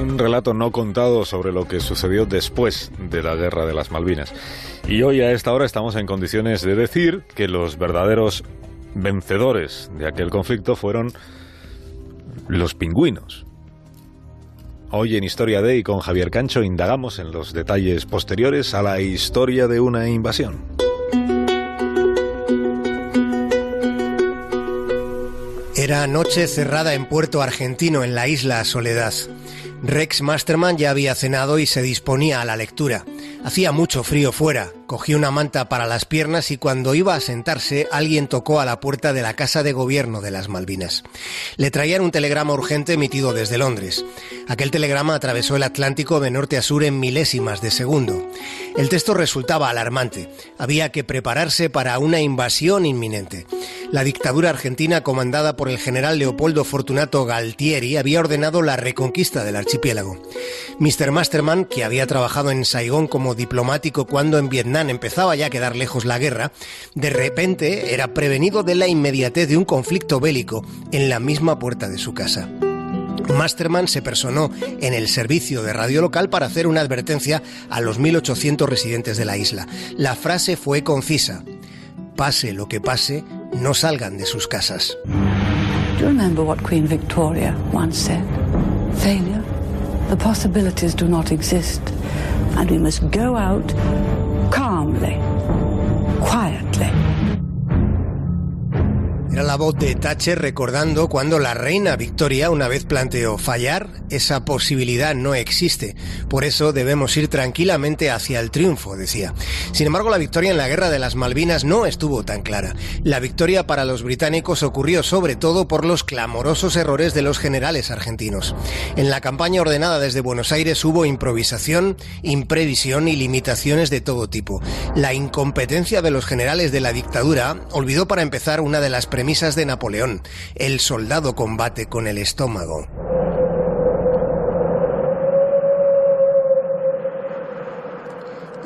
un relato no contado sobre lo que sucedió después de la Guerra de las Malvinas. Y hoy a esta hora estamos en condiciones de decir que los verdaderos vencedores de aquel conflicto fueron los pingüinos. Hoy en Historia de y con Javier Cancho indagamos en los detalles posteriores a la historia de una invasión. Era noche cerrada en Puerto Argentino, en la isla Soledad. Rex Masterman ya había cenado y se disponía a la lectura. Hacía mucho frío fuera. Cogió una manta para las piernas y cuando iba a sentarse alguien tocó a la puerta de la Casa de Gobierno de las Malvinas. Le traían un telegrama urgente emitido desde Londres. Aquel telegrama atravesó el Atlántico de norte a sur en milésimas de segundo. El texto resultaba alarmante. Había que prepararse para una invasión inminente. La dictadura argentina comandada por el general Leopoldo Fortunato Galtieri había ordenado la reconquista del archipiélago. Mr. Masterman, que había trabajado en Saigón como diplomático cuando en Vietnam empezaba ya a quedar lejos la guerra, de repente era prevenido de la inmediatez de un conflicto bélico en la misma puerta de su casa. Masterman se personó en el servicio de radio local para hacer una advertencia a los 1.800 residentes de la isla. La frase fue concisa. Pase lo que pase, no salgan de sus casas. Do you remember what Queen Victoria once said? Failure? The possibilities do not exist. And we must go out calmly, quietly. Era la voz de Thatcher recordando cuando la reina Victoria una vez planteó fallar, esa posibilidad no existe. Por eso debemos ir tranquilamente hacia el triunfo, decía. Sin embargo, la victoria en la guerra de las Malvinas no estuvo tan clara. La victoria para los británicos ocurrió sobre todo por los clamorosos errores de los generales argentinos. En la campaña ordenada desde Buenos Aires hubo improvisación, imprevisión y limitaciones de todo tipo. La incompetencia de los generales de la dictadura olvidó para empezar una de las premisas de Napoleón. El soldado combate con el estómago.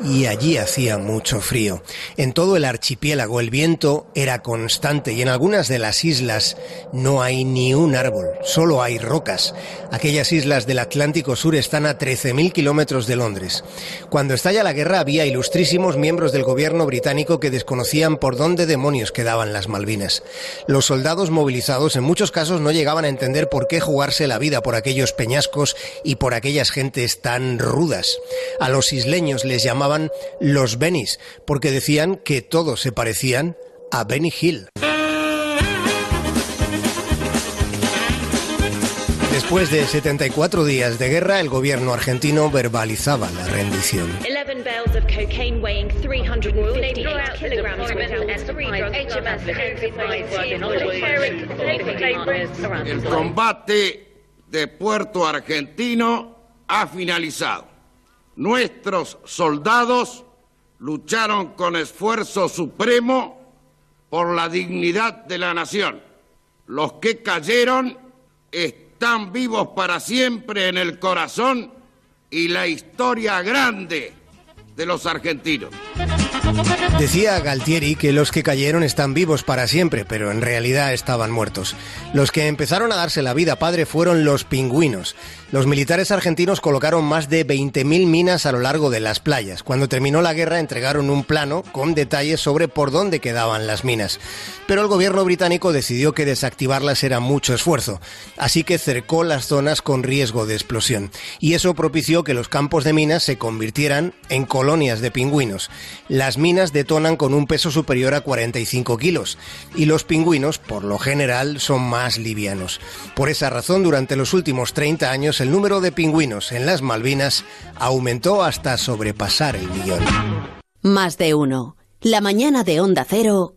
Y allí hacía mucho frío. En todo el archipiélago el viento era constante y en algunas de las islas no hay ni un árbol, solo hay rocas. Aquellas islas del Atlántico Sur están a 13.000 kilómetros de Londres. Cuando estalla la guerra había ilustrísimos miembros del gobierno británico que desconocían por dónde demonios quedaban las Malvinas. Los soldados movilizados en muchos casos no llegaban a entender por qué jugarse la vida por aquellos peñascos y por aquellas gentes tan rudas. A los isleños les llamaban los Benis, porque decían que todos se parecían a Benny Hill. Después de 74 días de guerra, el gobierno argentino verbalizaba la rendición. El combate de Puerto Argentino ha finalizado. Nuestros soldados lucharon con esfuerzo supremo por la dignidad de la nación. Los que cayeron están vivos para siempre en el corazón y la historia grande de los argentinos. Decía Galtieri que los que cayeron están vivos para siempre, pero en realidad estaban muertos. Los que empezaron a darse la vida padre fueron los pingüinos. Los militares argentinos colocaron más de 20.000 minas a lo largo de las playas. Cuando terminó la guerra entregaron un plano con detalles sobre por dónde quedaban las minas. Pero el gobierno británico decidió que desactivarlas era mucho esfuerzo, así que cercó las zonas con riesgo de explosión. Y eso propició que los campos de minas se convirtieran en colonias de pingüinos. Las minas detonan con un peso superior a 45 kilos y los pingüinos, por lo general, son más livianos. Por esa razón, durante los últimos 30 años, el número de pingüinos en las Malvinas aumentó hasta sobrepasar el millón. Más de uno. La mañana de Onda Cero.